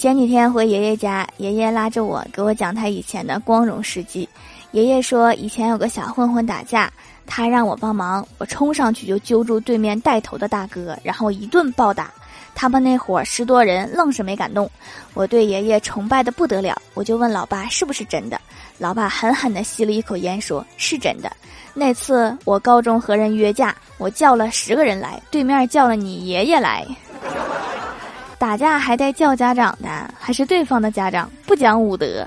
前几天回爷爷家，爷爷拉着我给我讲他以前的光荣事迹。爷爷说，以前有个小混混打架，他让我帮忙，我冲上去就揪住对面带头的大哥，然后一顿暴打。他们那伙十多人愣是没敢动。我对爷爷崇拜的不得了，我就问老爸是不是真的。老爸狠狠地吸了一口烟，说是真的。那次我高中和人约架，我叫了十个人来，对面叫了你爷爷来。打架还带叫家长的，还是对方的家长不讲武德。